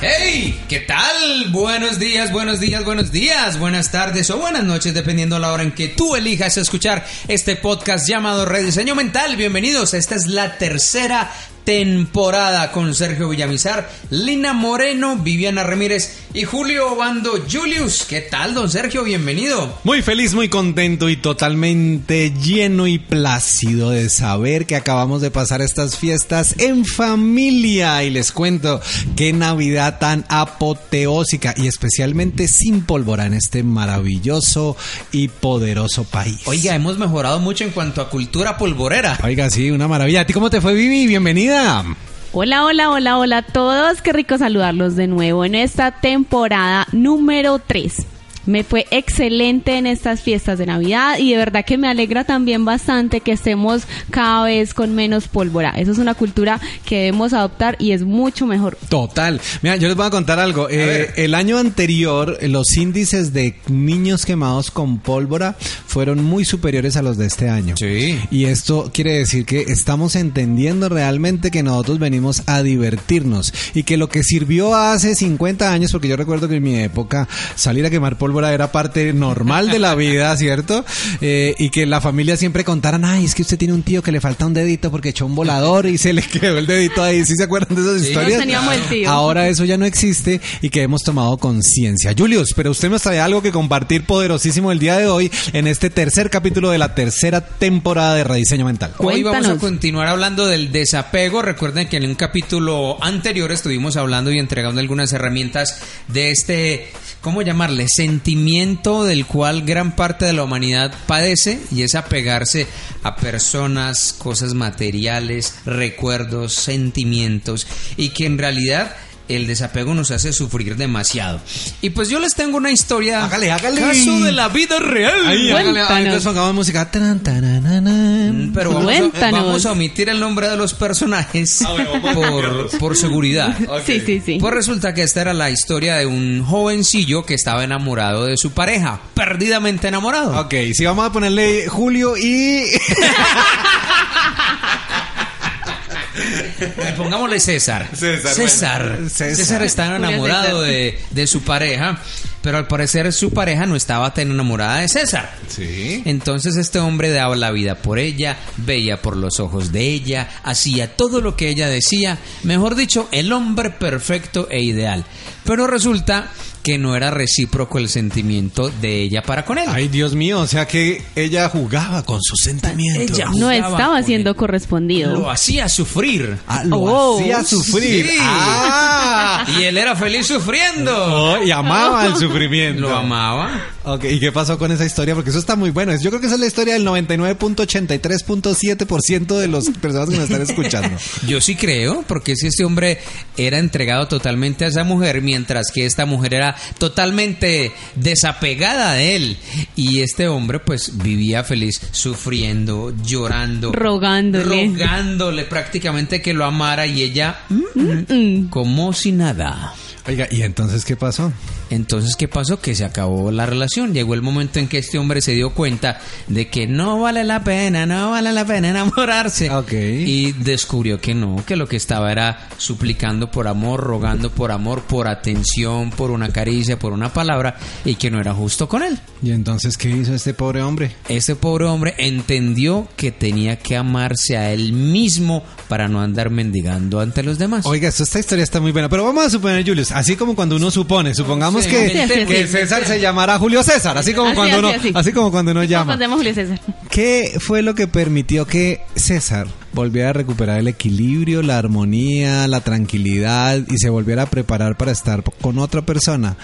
¡Hey! ¿Qué tal? Buenos días, buenos días, buenos días, buenas tardes o buenas noches, dependiendo de la hora en que tú elijas escuchar este podcast llamado Rediseño Mental. Bienvenidos, esta es la tercera temporada con Sergio Villamizar, Lina Moreno, Viviana Ramírez y Julio Obando Julius. ¿Qué tal, don Sergio? Bienvenido. Muy feliz, muy contento y totalmente lleno y plácido de saber que acabamos de pasar estas fiestas en familia. Y les cuento qué Navidad tan apoteósica y especialmente sin pólvora en este maravilloso y poderoso país. Oiga, hemos mejorado mucho en cuanto a cultura polvorera. Oiga, sí, una maravilla. ¿A ti cómo te fue, Vivi? Bienvenida. Hola, hola, hola, hola a todos. Qué rico saludarlos de nuevo en esta temporada número 3. Me fue excelente en estas fiestas de Navidad y de verdad que me alegra también bastante que estemos cada vez con menos pólvora. Eso es una cultura que debemos adoptar y es mucho mejor. Total. Mira, yo les voy a contar algo. Eh, el año anterior, los índices de niños quemados con pólvora fueron muy superiores a los de este año. Sí. Y esto quiere decir que estamos entendiendo realmente que nosotros venimos a divertirnos y que lo que sirvió hace 50 años, porque yo recuerdo que en mi época salir a quemar pólvora era parte normal de la vida, ¿cierto? Eh, y que la familia siempre contaran, ay, es que usted tiene un tío que le falta un dedito porque echó un volador y se le quedó el dedito ahí. ¿Sí se acuerdan de esas Sí, historias? nos teníamos el tío. Ahora eso ya no existe y que hemos tomado conciencia. Julius, pero usted nos trae algo que compartir poderosísimo el día de hoy en este tercer capítulo de la tercera temporada de Rediseño Mental. Hoy vamos a continuar hablando del desapego. Recuerden que en un capítulo anterior estuvimos hablando y entregando algunas herramientas de este, ¿cómo llamarle? Sentimiento del cual gran parte de la humanidad padece y es apegarse a personas, cosas materiales, recuerdos, sentimientos y que en realidad el desapego nos hace sufrir demasiado. Y pues yo les tengo una historia. Hágale, hágale. Caso de la vida real. Ahí, hágale, ah, pongamos música. Taran, tarananan. Pero vamos a, Cuéntanos. vamos a omitir el nombre de los personajes por, por seguridad. Sí, sí, sí. Pues resulta que esta era la historia de un jovencillo que estaba enamorado de su pareja, perdidamente enamorado. Ok, sí, vamos a ponerle Julio y... Eh, Pongámosle César. César, César. César. César. estaba Julio enamorado de, de su pareja, pero al parecer su pareja no estaba tan enamorada de César. Sí. Entonces este hombre daba la vida por ella, veía por los ojos de ella, hacía todo lo que ella decía, mejor dicho, el hombre perfecto e ideal. Pero resulta que no era recíproco el sentimiento de ella para con él. Ay, Dios mío, o sea que ella jugaba con sus sentimientos. Ella No estaba siendo él. correspondido. Lo hacía sufrir. Ah, lo Oh. hacía sufrir. Sí. Ah. Y él era feliz sufriendo. Oh, y amaba el sufrimiento. Lo amaba. Ok, ¿y qué pasó con esa historia? Porque eso está muy bueno. Yo creo que esa es la historia del 99.83.7% de las personas que nos están escuchando. Yo sí creo, porque si este hombre era entregado totalmente a esa mujer, mientras que esta mujer era totalmente desapegada de él. Y este hombre pues vivía feliz, sufriendo, llorando, Rogándole. rogándole prácticamente que lo amara y ella mm, Mm. como si nada. Oiga, ¿y entonces qué pasó? Entonces, ¿qué pasó? Que se acabó la relación. Llegó el momento en que este hombre se dio cuenta de que no vale la pena, no vale la pena enamorarse. Ok. Y descubrió que no, que lo que estaba era suplicando por amor, rogando por amor, por atención, por una caricia, por una palabra, y que no era justo con él. ¿Y entonces qué hizo este pobre hombre? Este pobre hombre entendió que tenía que amarse a él mismo para no andar mendigando ante los demás. Oiga, esta historia está muy buena, pero vamos a suponer, Julius, así como cuando uno supone, supongamos Sí, que, sí, sí, que sí. César se llamará Julio César, así como Así, cuando así, uno, así. así como cuando uno llama. Julio César. ¿Qué fue lo que permitió que César volviera a recuperar el equilibrio, la armonía, la tranquilidad y se volviera a preparar para estar con otra persona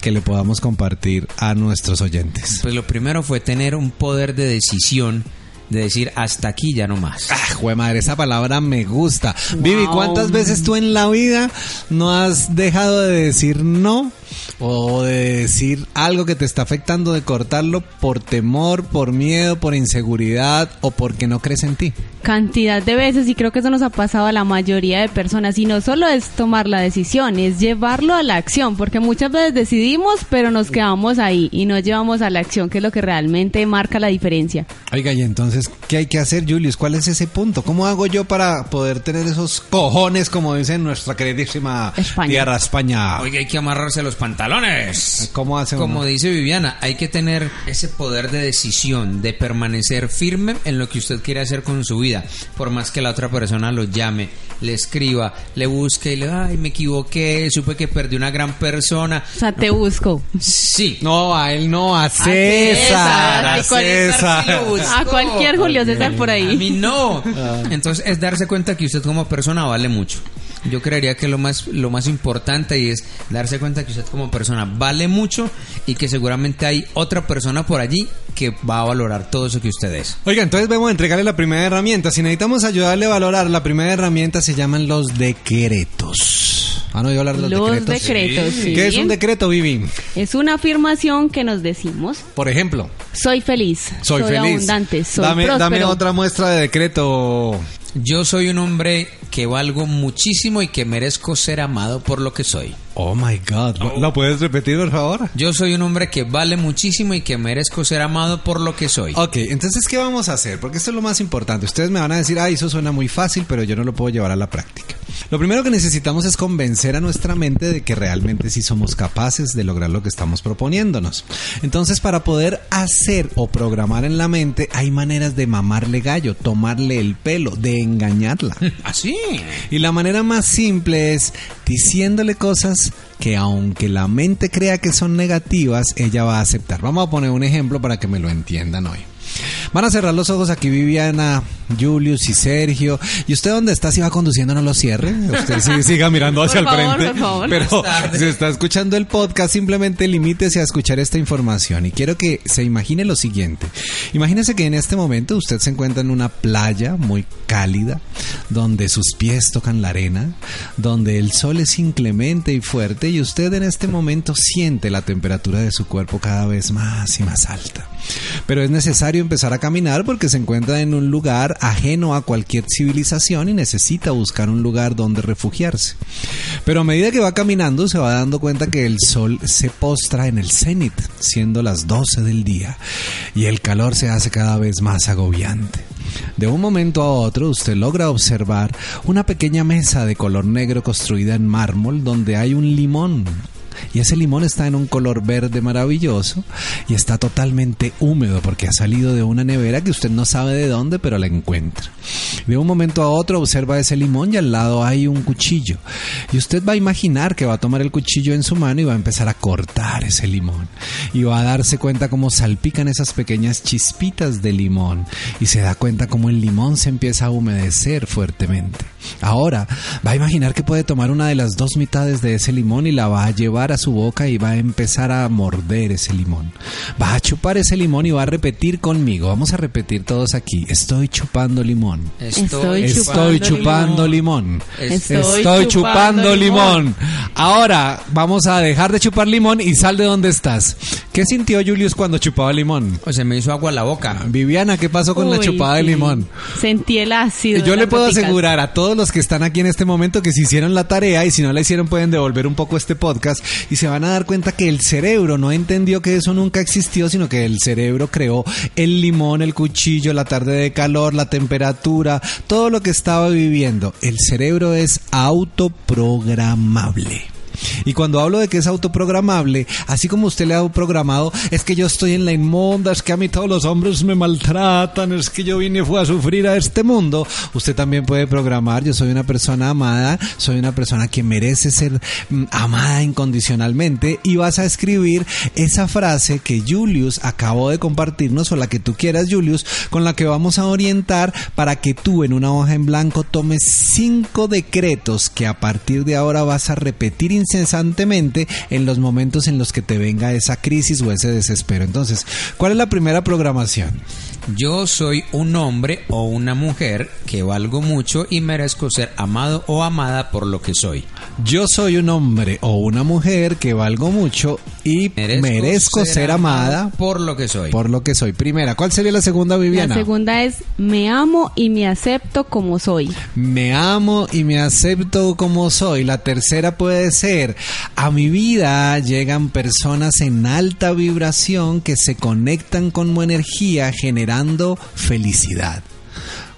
que le podamos compartir a nuestros oyentes? Pues lo primero fue tener un poder de decisión de decir hasta aquí ya no más. Ah, jue madre, esa palabra me gusta. Wow. Vivi, ¿cuántas veces tú en la vida no has dejado de decir no o de decir algo que te está afectando, de cortarlo por temor, por miedo, por inseguridad o porque no crees en ti? Cantidad de veces y creo que eso nos ha pasado a la mayoría de personas y no solo es tomar la decisión, es llevarlo a la acción, porque muchas veces decidimos pero nos quedamos ahí y no llevamos a la acción, que es lo que realmente marca la diferencia. Oiga, y entonces, ¿qué hay que hacer, Julius? ¿Cuál es ese punto? ¿Cómo hago yo para poder tener esos cojones, como dice nuestra queridísima España. tierra España? Oiga, hay que amarrarse los pantalones. ¿Cómo hace Como uno? dice Viviana, hay que tener ese poder de decisión, de permanecer firme en lo que usted quiere hacer con su vida. Por más que la otra persona lo llame, le escriba, le busque y le, ay, me equivoqué, supe que perdí una gran persona. O sea, te busco. Sí. No, a él no, a César, César, a ay, ¿cuál César. A cualquier Julio César por ahí. A mí no. Entonces es darse cuenta que usted como persona vale mucho. Yo creería que lo más lo más importante y es darse cuenta que usted como persona vale mucho y que seguramente hay otra persona por allí que va a valorar todo eso que usted es. Oiga, entonces vamos a entregarle la primera herramienta. Si necesitamos ayudarle a valorar, la primera herramienta se llaman los decretos. ¿Han oído hablar de los, Los decretos? decretos, sí. ¿Qué es un decreto, Vivi? Es una afirmación que nos decimos. Por ejemplo, Soy feliz. soy, feliz. abundante. Soy dame, dame otra muestra de decreto. Yo soy un hombre que valgo muchísimo y que merezco ser amado por lo que soy. Oh my God. ¿Lo puedes repetir, por favor? Yo soy un hombre que vale muchísimo y que merezco ser amado por lo que soy. Ok, entonces, ¿qué vamos a hacer? Porque esto es lo más importante. Ustedes me van a decir, ay, eso suena muy fácil, pero yo no lo puedo llevar a la práctica. Lo primero que necesitamos es convencer a nuestra mente de que realmente sí somos capaces de lograr lo que estamos proponiéndonos. Entonces, para poder hacer o programar en la mente, hay maneras de mamarle gallo, tomarle el pelo, de engañarla. ¿Así? Y la manera más simple es diciéndole cosas que aunque la mente crea que son negativas, ella va a aceptar. Vamos a poner un ejemplo para que me lo entiendan hoy. Van a cerrar los ojos aquí Viviana, Julius y Sergio. ¿Y usted dónde está? Si va conduciendo, no lo cierre. Usted sí, siga mirando hacia Por el favor, frente. por favor. Pero si está escuchando el podcast, simplemente limítese a escuchar esta información. Y quiero que se imagine lo siguiente. Imagínese que en este momento usted se encuentra en una playa muy cálida, donde sus pies tocan la arena, donde el sol es inclemente y fuerte y usted en este momento siente la temperatura de su cuerpo cada vez más y más alta. Pero es necesario empezar a caminar porque se encuentra en un lugar ajeno a cualquier civilización y necesita buscar un lugar donde refugiarse. Pero a medida que va caminando se va dando cuenta que el sol se postra en el cenit, siendo las 12 del día, y el calor se hace cada vez más agobiante. De un momento a otro usted logra observar una pequeña mesa de color negro construida en mármol donde hay un limón. Y ese limón está en un color verde maravilloso y está totalmente húmedo porque ha salido de una nevera que usted no sabe de dónde, pero la encuentra. De un momento a otro observa ese limón y al lado hay un cuchillo. Y usted va a imaginar que va a tomar el cuchillo en su mano y va a empezar a cortar ese limón. Y va a darse cuenta cómo salpican esas pequeñas chispitas de limón. Y se da cuenta cómo el limón se empieza a humedecer fuertemente. Ahora va a imaginar que puede tomar una de las dos mitades de ese limón y la va a llevar a su boca y va a empezar a morder ese limón. Va a chupar ese limón y va a repetir conmigo. Vamos a repetir todos aquí. Estoy chupando limón. Estoy Estoy chupando chupando limón. Estoy Estoy, chupando chupando limón. limón. Ahora vamos a dejar de chupar limón y sal de donde estás. ¿Qué sintió Julius cuando chupaba limón? O se me hizo agua la boca. Viviana, ¿qué pasó con la chupada de sí. limón? Sentí el ácido. Yo de le puedo asegurar a todos los que están aquí en este momento que si hicieron la tarea y si no la hicieron pueden devolver un poco este podcast y se van a dar cuenta que el cerebro no entendió que eso nunca existió, sino que el cerebro creó el limón, el cuchillo, la tarde de calor, la temperatura, todo lo que estaba viviendo. El cerebro es autoprogramable. Y cuando hablo de que es autoprogramable, así como usted le ha programado, es que yo estoy en la inmunda, es que a mí todos los hombres me maltratan, es que yo vine fue a sufrir a este mundo, usted también puede programar, yo soy una persona amada, soy una persona que merece ser mm, amada incondicionalmente y vas a escribir esa frase que Julius acabó de compartirnos o la que tú quieras Julius, con la que vamos a orientar para que tú en una hoja en blanco tomes cinco decretos que a partir de ahora vas a repetir incesantemente en los momentos en los que te venga esa crisis o ese desespero. Entonces, ¿cuál es la primera programación? Yo soy un hombre o una mujer que valgo mucho y merezco ser amado o amada por lo que soy. Yo soy un hombre o una mujer que valgo mucho y merezco, ser, amada por lo que soy. Por lo que soy. Primera, ¿cuál sería la segunda, Viviana? La segunda es me amo y me acepto como soy. Me amo y me acepto como soy. La tercera puede ser a mi vida llegan personas en alta vibración que se conectan con mi energía generando felicidad.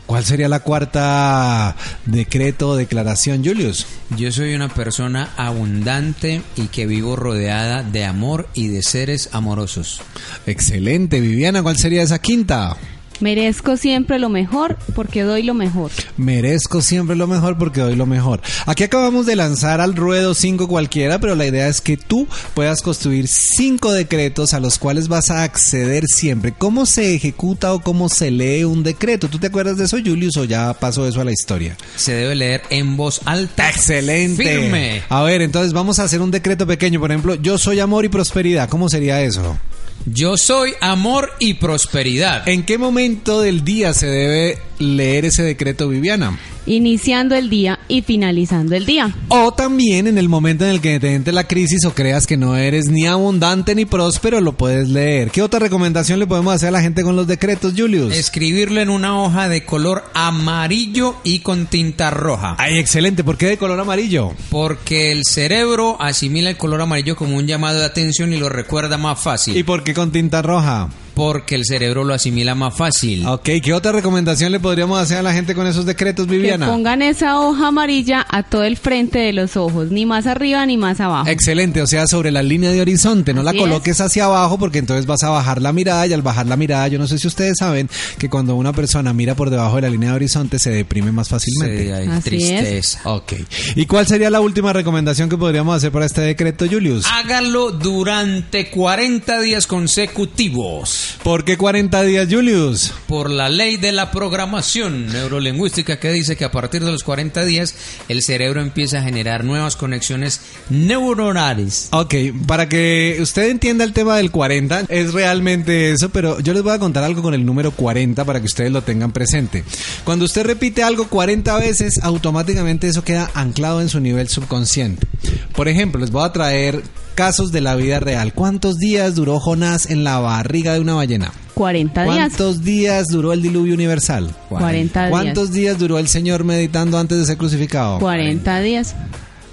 ¿Cuál sería la cuarta decreto o declaración, Julius? Yo soy una persona abundante y que vivo rodeada de amor y de seres amorosos. Excelente, Viviana, ¿cuál sería esa quinta? Merezco siempre lo mejor porque doy lo mejor. Merezco siempre lo mejor porque doy lo mejor. Aquí acabamos de lanzar al ruedo cinco cualquiera, pero la idea es que tú puedas construir cinco decretos a los cuales vas a acceder siempre. ¿Cómo se ejecuta o cómo se lee un decreto? ¿Tú te acuerdas de eso, Julius, o ya pasó eso a la historia? Se debe leer en voz alta. Excelente. Firme. A ver, entonces vamos a hacer un decreto pequeño. Por ejemplo, yo soy amor y prosperidad. ¿Cómo sería eso? Yo soy amor y prosperidad. ¿En qué momento del día se debe leer ese decreto, Viviana? Iniciando el día y finalizando el día. O también en el momento en el que te entre la crisis o creas que no eres ni abundante ni próspero, lo puedes leer. ¿Qué otra recomendación le podemos hacer a la gente con los decretos, Julius? Escribirlo en una hoja de color amarillo y con tinta roja. Ay, excelente. ¿Por qué de color amarillo? Porque el cerebro asimila el color amarillo como un llamado de atención y lo recuerda más fácil. ¿Y por qué con tinta roja? Porque el cerebro lo asimila más fácil. Ok, ¿qué otra recomendación le podríamos hacer a la gente con esos decretos, Viviana? Que pongan esa hoja amarilla a todo el frente de los ojos, ni más arriba ni más abajo. Excelente, o sea, sobre la línea de horizonte, no la coloques hacia abajo porque entonces vas a bajar la mirada y al bajar la mirada, yo no sé si ustedes saben que cuando una persona mira por debajo de la línea de horizonte se deprime más fácilmente. Sí, hay tristeza. Ok. ¿Y cuál sería la última recomendación que podríamos hacer para este decreto, Julius? Hágalo durante 40 días consecutivos. ¿Por qué 40 días, Julius? Por la ley de la programación neurolingüística que dice que a partir de los 40 días el cerebro empieza a generar nuevas conexiones neuronales. Ok, para que usted entienda el tema del 40, es realmente eso, pero yo les voy a contar algo con el número 40 para que ustedes lo tengan presente. Cuando usted repite algo 40 veces, automáticamente eso queda anclado en su nivel subconsciente. Por ejemplo, les voy a traer casos de la vida real. ¿Cuántos días duró Jonás en la barriga de una ballena? 40 días. ¿Cuántos días duró el diluvio universal? 40 días. ¿Cuántos días duró el Señor meditando antes de ser crucificado? 40 días.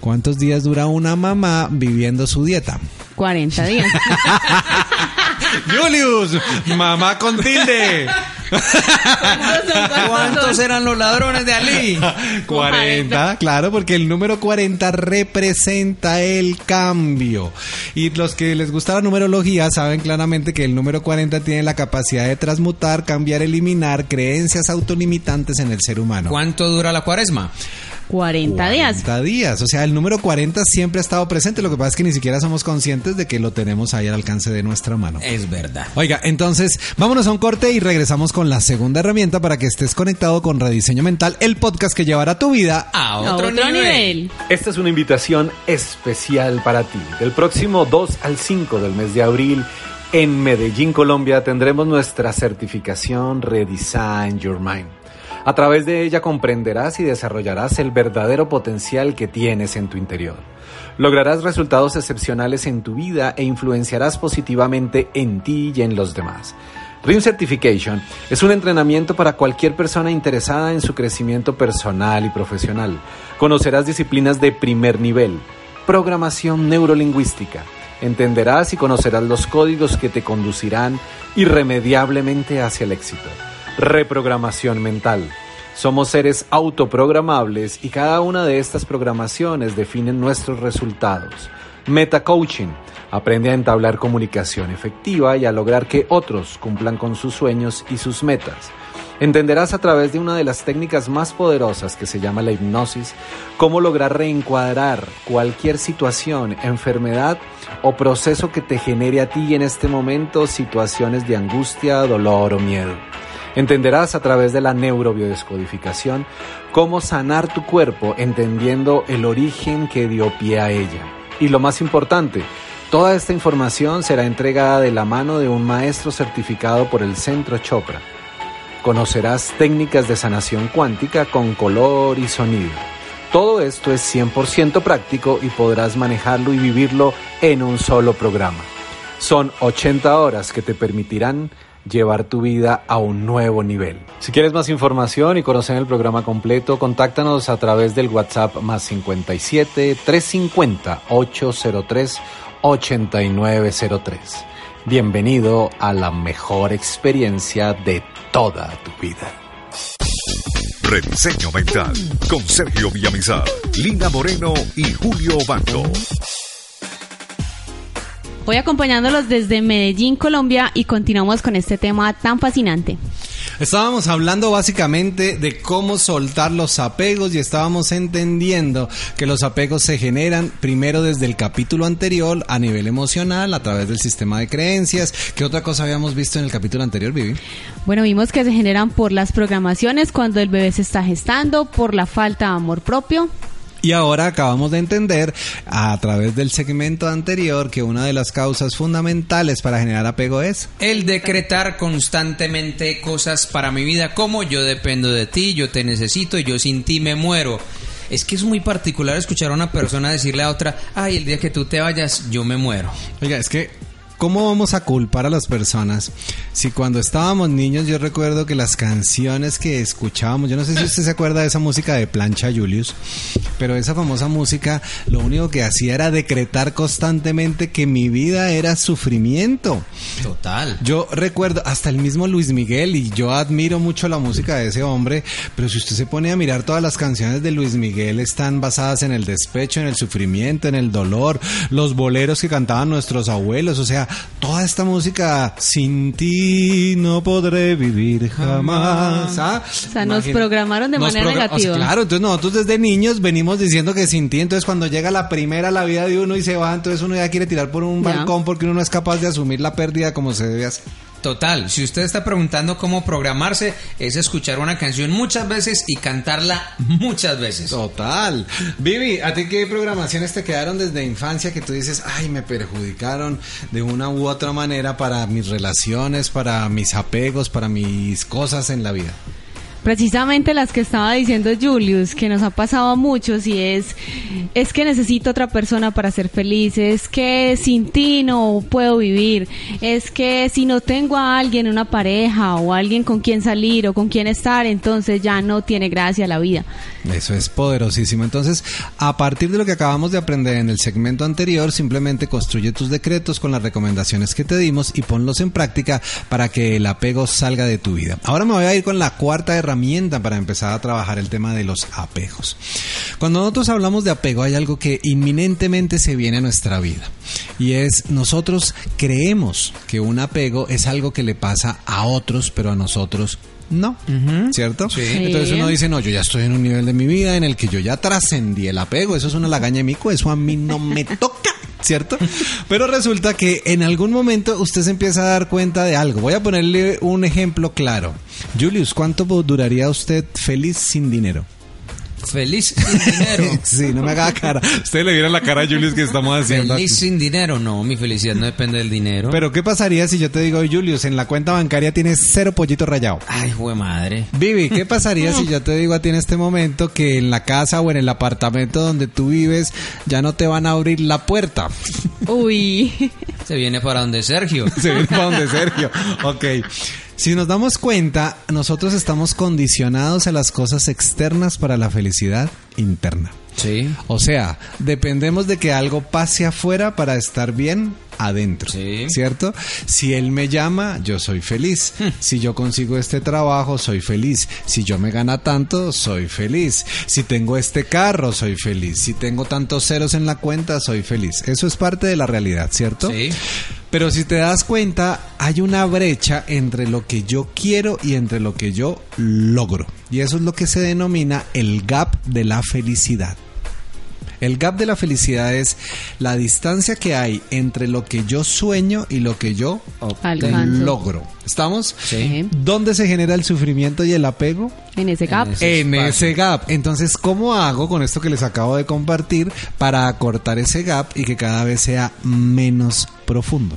¿Cuántos días dura una mamá viviendo su dieta? 40 días. Julius, mamá con tilde. ¿Cuántos eran los ladrones de Ali? 40, claro, porque el número 40 representa el cambio. Y los que les gusta la numerología saben claramente que el número 40 tiene la capacidad de transmutar, cambiar, eliminar creencias autolimitantes en el ser humano. ¿Cuánto dura la cuaresma? 40 días. 40 días. O sea, el número 40 siempre ha estado presente. Lo que pasa es que ni siquiera somos conscientes de que lo tenemos ahí al alcance de nuestra mano. Es verdad. Oiga, entonces vámonos a un corte y regresamos con la segunda herramienta para que estés conectado con Rediseño Mental, el podcast que llevará tu vida a otro, nivel. Esta es una invitación especial para ti. Del próximo 2 al 5 del mes de abril. En Medellín, Colombia, tendremos nuestra certificación Redesign Your Mind. A través de ella comprenderás y desarrollarás el verdadero potencial que tienes en tu interior. Lograrás resultados excepcionales en tu vida e influenciarás positivamente en ti y en los demás. Dream Certification es un entrenamiento para cualquier persona interesada en su crecimiento personal y profesional. Conocerás disciplinas de primer nivel, programación neurolingüística. Entenderás y conocerás los códigos que te conducirán irremediablemente hacia el éxito reprogramación mental. Somos seres autoprogramables y cada una de estas programaciones definen nuestros resultados. Meta Coaching. Aprende a entablar comunicación efectiva y a lograr que otros cumplan con sus sueños y sus metas. Entenderás a través de una de las técnicas más poderosas que se llama la hipnosis cómo lograr reencuadrar cualquier situación, enfermedad o proceso que te genere a ti en este momento situaciones de angustia, dolor o miedo. Entenderás a través de la neurobiodescodificación cómo sanar tu cuerpo entendiendo el origen que dio pie a ella. Y lo más importante, toda esta información será entregada de la mano de un maestro certificado por el Centro Chopra. Conocerás técnicas de sanación cuántica con color y sonido. Todo esto es 100% práctico y podrás manejarlo y vivirlo en un solo programa. Son 80 horas que te permitirán llevar tu vida a un nuevo nivel. Si quieres más información y conocer el programa completo, contáctanos a través del WhatsApp más 57 350 803 8903. Bienvenido a la mejor experiencia de toda tu vida. Rediseño Mental con Sergio Villamizar, Lina Moreno y Julio Bando. Voy acompañándolos desde Medellín, Colombia y continuamos con este tema tan fascinante. Estábamos hablando básicamente de cómo soltar los apegos y estábamos entendiendo que los apegos se generan primero desde el capítulo anterior a nivel emocional, a través del sistema de creencias. ¿Qué otra cosa habíamos visto en el capítulo anterior, Vivi? Bueno, vimos que se generan por las programaciones cuando el bebé se está gestando, por la falta de amor propio, y ahora acabamos de entender a través del segmento anterior que una de las causas fundamentales para generar apego es el decretar constantemente cosas para mi vida como yo dependo de ti, yo te necesito y yo sin ti me muero. Es que es muy particular escuchar a una persona decirle a otra, ay, el día que tú te vayas, yo me muero. Oiga, es que ¿Cómo vamos a culpar a las personas si cuando estábamos niños yo recuerdo que las canciones que escuchábamos, yo no sé si usted se acuerda de esa música de Plancha Julius, pero esa famosa música lo único que hacía era decretar constantemente que mi vida era sufrimiento. Total. Yo recuerdo hasta el mismo Luis Miguel y yo admiro mucho la música de ese hombre, pero si usted se pone a mirar todas las canciones de Luis Miguel están basadas en el despecho, en el sufrimiento, en el dolor, los boleros que cantaban nuestros abuelos, o sea, toda esta música sin ti no podré vivir jamás. ¿ah? O sea, nos programaron de Nos manera progra- o sea, negativa. claro, entonces nosotros desde niños venimos diciendo que sin ti, entonces cuando llega la primera la vida de uno y se va, entonces uno ya quiere tirar por un balcón porque uno no es capaz de asumir la pérdida como se debe hacer. Total, si usted está preguntando cómo programarse, es escuchar una canción muchas veces y cantarla muchas veces. Total. Vivi, ¿a ti qué programaciones te quedaron desde infancia que tú dices, ay, me perjudicaron de una u otra manera para mis relaciones, para mis apegos, para mis cosas en la vida? Precisamente las que estaba diciendo Julius, que nos ha pasado a muchos y es, es que necesito otra persona para ser feliz, es que sin ti no puedo vivir, es que si no tengo a alguien, una pareja o alguien con quien salir o con quien estar, entonces ya no tiene gracia la vida. Eso es poderosísimo. Entonces, a partir de lo que acabamos de aprender en el segmento anterior, simplemente construye tus decretos con las recomendaciones que te dimos y ponlos en práctica para que el apego salga de tu vida. Ahora me voy a ir con la cuarta herramienta para empezar a trabajar el tema de los apegos. Cuando nosotros hablamos de apego hay algo que inminentemente se viene a nuestra vida y es nosotros creemos que un apego es algo que le pasa a otros, pero a nosotros no, ¿cierto? Sí. Entonces uno dice, no, yo ya estoy en un nivel de mi vida en el que yo ya trascendí el apego, eso es una lagaña de mico, eso a mí no me toca, ¿cierto? Pero resulta que en algún momento usted se empieza a dar cuenta de algo. Voy a ponerle un ejemplo claro. Julius, ¿cuánto duraría usted feliz sin dinero? Feliz sin dinero. sí, no me haga cara. Usted le viera la cara a Julius que estamos haciendo. Feliz aquí. sin dinero. No, mi felicidad no depende del dinero. Pero ¿qué pasaría si yo te digo, Julius, en la cuenta bancaria tienes cero pollito rayado? Ay, jue madre. Vivi, ¿qué pasaría si yo te digo a ti en este momento que en la casa o en el apartamento donde tú vives ya no te van a abrir la puerta? Uy, Se viene para donde Sergio. Se viene para donde Sergio. Ok. Si nos damos cuenta, nosotros estamos condicionados a las cosas externas para la felicidad interna. Sí. O sea, dependemos de que algo pase afuera para estar bien adentro. Sí. ¿Cierto? Si él me llama, yo soy feliz. Si yo consigo este trabajo, soy feliz. Si yo me gana tanto, soy feliz. Si tengo este carro, soy feliz. Si tengo tantos ceros en la cuenta, soy feliz. Eso es parte de la realidad, ¿cierto? Sí. Pero si te das cuenta, hay una brecha entre lo que yo quiero y entre lo que yo logro. Y eso es lo que se denomina el gap de la felicidad. El gap de la felicidad es la distancia que hay entre lo que yo sueño y lo que yo logro. ¿Estamos? Sí. ¿Dónde se genera el sufrimiento y el apego? en ese gap. En ese- En espacio. ese gap. Entonces, ¿cómo hago con esto que les acabo de compartir para acortar ese gap y que cada vez sea menos profundo?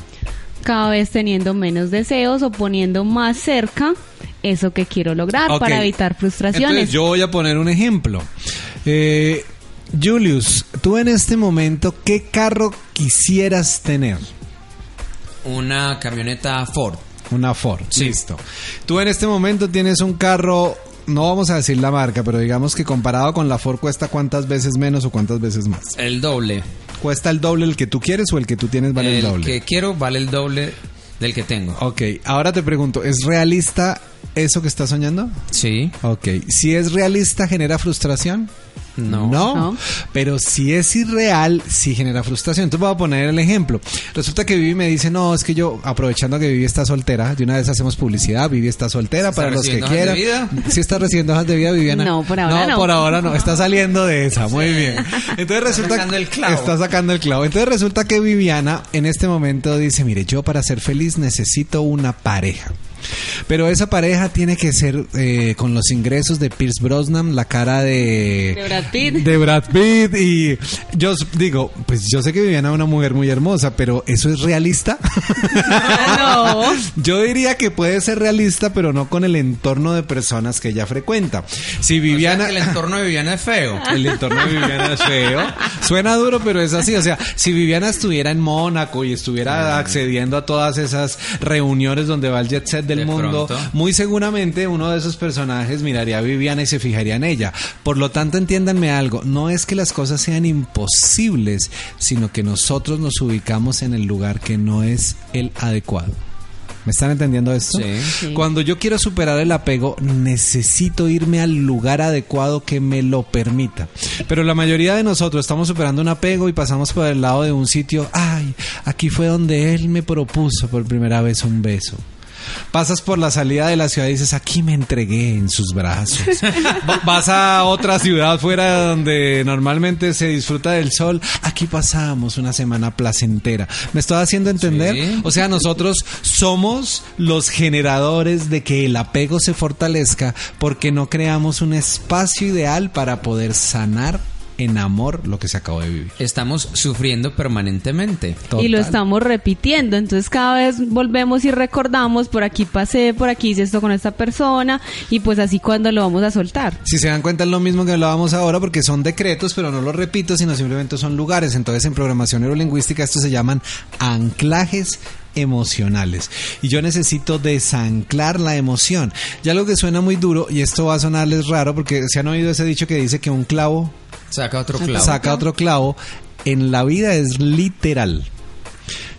cada vez teniendo menos deseos o poniendo más cerca eso que quiero lograr para evitar frustraciones. Entonces, yo voy a poner un ejemplo. Eh, Julius, tú en este momento, ¿qué carro quisieras tener? Una camioneta Ford. Una Ford. Sí. Listo. Tú en este momento tienes un carro, no vamos a decir la marca, pero digamos que comparado con la Ford cuesta cuántas veces menos o cuántas veces más. El doble. ¿Cuesta el doble el que tú quieres o el que tú tienes vale el, el doble? que quiero vale el doble del que tengo. Ok, ahora te pregunto, ¿es realista eso que estás soñando? Sí. Ok, si es realista, ¿genera frustración? No. No. Pero si es irreal, sí genera frustración. Entonces voy a poner el ejemplo. Resulta que Vivi me dice, no, es que yo, aprovechando que Vivi está soltera, de una vez hacemos publicidad, Vivi está soltera ¿Está para los que recibiendo hojas de quieran. vida? ¿Sí está recibiendo hojas de vida, Viviana? No, por ahora no. por ahora no. Está saliendo de esa, muy bien. Entonces resulta sacando el clavo. Está sacando el clavo. Entonces resulta que Viviana en este momento dice, mire, yo para ser feliz necesito una pareja. Pero esa pareja tiene que ser eh, con los ingresos de Pierce Brosnan, la cara de... De Brad Pitt. De Brad Pitt. Y yo digo, pues yo sé que Viviana es una mujer muy hermosa, pero ¿eso es realista? No. Yo diría que puede ser realista, pero no con el entorno de personas que ella frecuenta. Si Viviana... O sea, que el entorno de Viviana es feo. El entorno de Viviana es feo. Suena duro, pero es así. O sea, si Viviana estuviera en Mónaco y estuviera accediendo a todas esas reuniones donde va el jet set del De mundo, pronto. muy seguramente uno de esos personajes miraría a Viviana y se fijaría en ella. Por lo tanto, entiéndanme algo. No es que las cosas sean imposibles, sino que nosotros nos ubicamos en el lugar que no es el adecuado. ¿Me están entendiendo esto? Sí. Sí. Cuando yo quiero superar el apego, necesito irme al lugar adecuado que me lo permita. Pero la mayoría de nosotros estamos superando un apego y pasamos por el lado de un sitio, ay, aquí fue donde él me propuso por primera vez un beso. Pasas por la salida de la ciudad y dices, aquí me entregué en sus brazos. Va- Vas a otra ciudad fuera donde normalmente se disfruta del sol. Aquí pasamos una semana placentera. ¿Me estoy haciendo entender? Sí. O sea, nosotros somos los generadores de que el apego se fortalezca porque no creamos un espacio ideal para poder sanar en amor lo que se acabó de vivir. Estamos sufriendo permanentemente. Y lo estamos repitiendo, entonces cada vez volvemos y recordamos, por aquí pasé, por aquí hice esto con esta persona, y pues así cuando lo vamos a soltar. Si se dan cuenta es lo mismo que hablábamos ahora porque son decretos, pero no lo repito, sino simplemente son lugares. Entonces en programación neurolingüística estos se llaman anclajes emocionales. Y yo necesito desanclar la emoción. Ya algo que suena muy duro y esto va a sonarles raro porque se han oído ese dicho que dice que un clavo Saca otro clavo. saca otro clavo en la vida es literal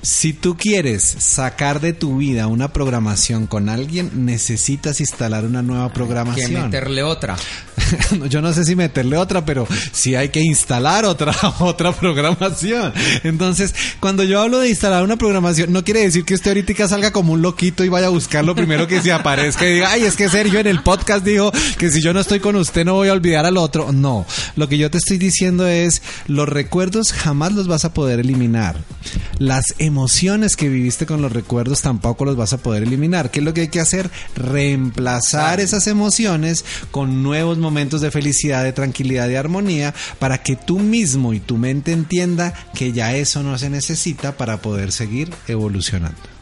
si tú quieres sacar de tu vida una programación con alguien, necesitas instalar una nueva que programación. meterle otra. Yo no sé si meterle otra, pero sí hay que instalar otra, otra programación. Entonces, cuando yo hablo de instalar una programación, no quiere decir que usted ahorita salga como un loquito y vaya a buscar lo primero que se aparezca y diga, ay, es que Sergio en el podcast dijo que si yo no estoy con usted no voy a olvidar al otro. No, lo que yo te estoy diciendo es, los recuerdos jamás los vas a poder eliminar. Las emociones que viviste con los recuerdos tampoco los vas a poder eliminar. ¿Qué es lo que hay que hacer? Reemplazar esas emociones con nuevos momentos de felicidad, de tranquilidad, de armonía, para que tú mismo y tu mente entienda que ya eso no se necesita para poder seguir evolucionando.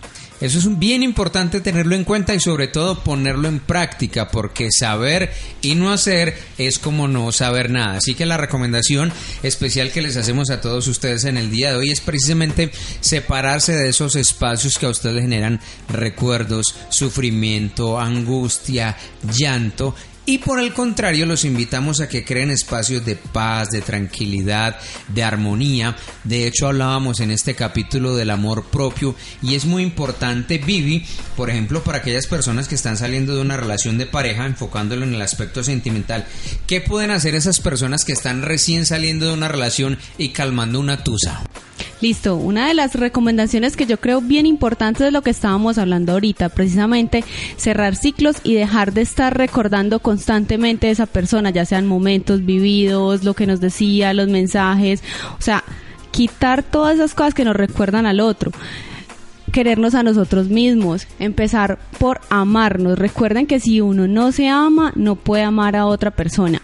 Eso es bien importante tenerlo en cuenta y sobre todo ponerlo en práctica porque saber y no hacer es como no saber nada. Así que la recomendación especial que les hacemos a todos ustedes en el día de hoy es precisamente separarse de esos espacios que a ustedes generan recuerdos, sufrimiento, angustia, llanto y por el contrario, los invitamos a que creen espacios de paz, de tranquilidad, de armonía. De hecho, hablábamos en este capítulo del amor propio y es muy importante, Vivi, por ejemplo, para aquellas personas que están saliendo de una relación de pareja, enfocándolo en el aspecto sentimental. ¿Qué pueden hacer esas personas que están recién saliendo de una relación y calmando una tusa? Listo, una de las recomendaciones que yo creo bien importantes de lo que estábamos hablando ahorita, precisamente cerrar ciclos y dejar de estar recordando constantemente a esa persona, ya sean momentos vividos, lo que nos decía, los mensajes, o sea, quitar todas esas cosas que nos recuerdan al otro querernos a nosotros mismos, empezar por amarnos. Recuerden que si uno no se ama, no puede amar a otra persona.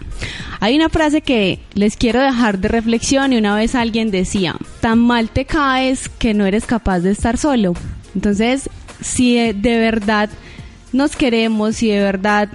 Hay una frase que les quiero dejar de reflexión y una vez alguien decía, tan mal te caes que no eres capaz de estar solo. Entonces, si de verdad nos queremos, si de verdad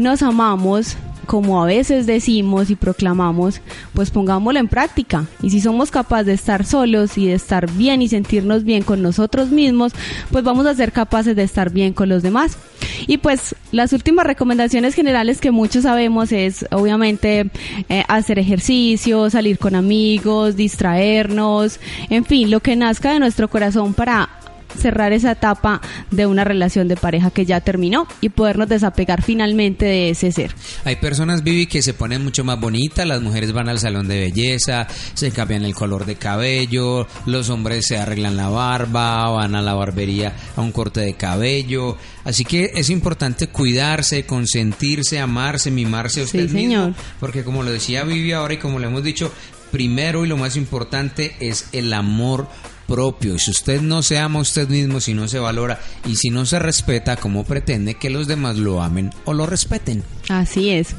nos amamos, como a veces decimos y proclamamos, pues pongámoslo en práctica. Y si somos capaces de estar solos y de estar bien y sentirnos bien con nosotros mismos, pues vamos a ser capaces de estar bien con los demás. Y pues las últimas recomendaciones generales que muchos sabemos es obviamente eh, hacer ejercicio, salir con amigos, distraernos, en fin, lo que nazca de nuestro corazón para cerrar esa etapa de una relación de pareja que ya terminó y podernos desapegar finalmente de ese ser. Hay personas, Vivi, que se ponen mucho más bonitas, las mujeres van al salón de belleza, se cambian el color de cabello, los hombres se arreglan la barba, van a la barbería a un corte de cabello, así que es importante cuidarse, consentirse, amarse, mimarse a usted Sí, mismo, señor. porque como lo decía Vivi ahora y como le hemos dicho, primero y lo más importante es el amor propio. Si usted no se ama a usted mismo, si no se valora y si no se respeta, ¿cómo pretende que los demás lo amen o lo respeten? Así es.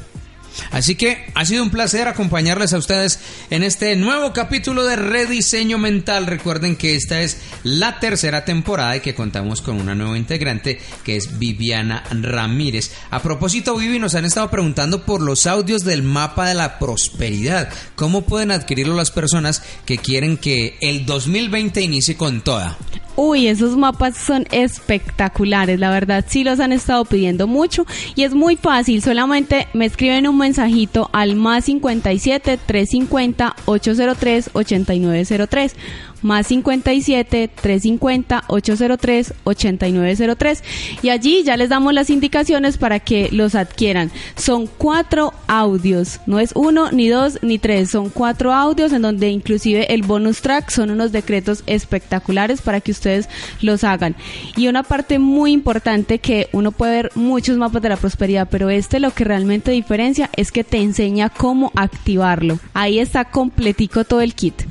Así que ha sido un placer acompañarles a ustedes en este nuevo capítulo de Rediseño Mental. Recuerden que esta es la tercera temporada y que contamos con una nueva integrante que es Viviana Ramírez. A propósito, Vivi, nos han estado preguntando por los audios del mapa de la prosperidad. ¿Cómo pueden adquirirlo las personas que quieren que el 2020 inicie con toda? Uy, esos mapas son espectaculares, la verdad sí los han estado pidiendo mucho y es muy fácil, solamente me escriben un mensajito al más 57 350 803 8903 más 57 350 803 8903 y allí ya les damos las indicaciones para que los adquieran. Son cuatro audios, no es uno, ni dos, ni tres, son cuatro audios en donde inclusive el bonus track son unos decretos espectaculares para que ustedes los hagan. Y una parte muy importante que uno puede ver muchos mapas de la prosperidad, pero este lo que realmente diferencia es que te enseña cómo activarlo. Ahí está completico todo el kit.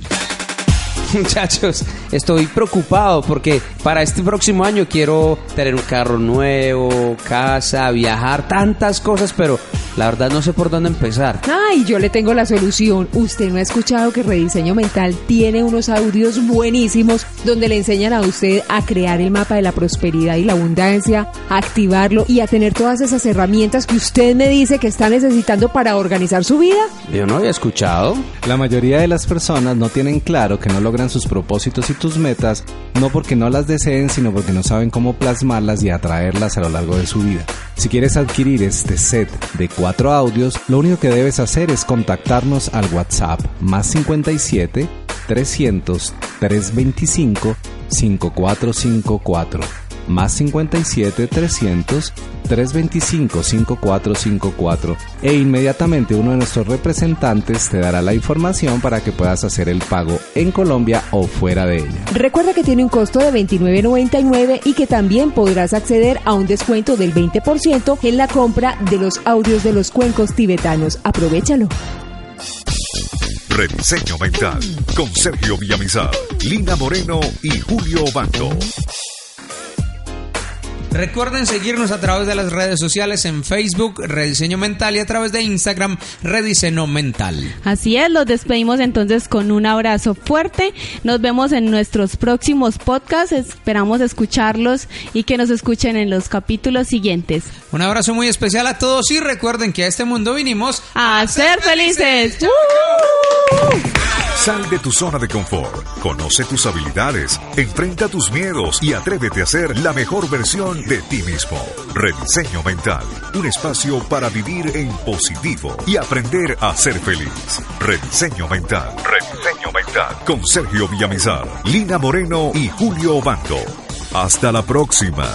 Muchachos, estoy preocupado porque para este próximo año quiero tener un carro nuevo, casa, viajar, tantas cosas, pero la verdad no sé por dónde empezar. Ay, yo le tengo la solución. Usted no ha escuchado que Rediseño Mental tiene unos audios buenísimos donde le enseñan a usted a crear el mapa de la prosperidad y la abundancia, a activarlo y a tener todas esas herramientas que usted me dice que está necesitando para organizar su vida. Yo no había escuchado. La mayoría de las personas no tienen claro que no logran sus propósitos y tus metas, no porque no las deseen, sino porque no saben cómo plasmarlas y atraerlas a lo largo de su vida. Si quieres adquirir este set de cuatro audios, lo único que debes hacer es contactarnos al WhatsApp más 57 300 325 5454 más 57 300 325 5454 e inmediatamente uno de nuestros representantes te dará la información para que puedas hacer el pago en Colombia o fuera de ella. Recuerda que tiene un costo de $29.99 y que también podrás acceder a un descuento del 20% en la compra de los audios de los cuencos tibetanos. Aprovechalo. Rediseño Mental con Sergio Villamizar, Lina Moreno y Julio Bando. Recuerden seguirnos a través de las redes sociales en Facebook, Rediseño Mental, y a través de Instagram, Rediseño Mental. Así es, los despedimos entonces con un abrazo fuerte. Nos vemos en nuestros próximos podcasts. Esperamos escucharlos y que nos escuchen en los capítulos siguientes. Un abrazo muy especial a todos y recuerden que a este mundo vinimos ¡A ser felices! Sal de tu zona de confort, conoce tus habilidades, enfrenta tus miedos y atrévete a ser la mejor versión de ti mismo. Rediseño Mental, un espacio para vivir en positivo y aprender a ser feliz. Rediseño Mental, Rediseño Mental, con Sergio Villamizar, Lina Moreno y Julio Bando. Hasta la próxima.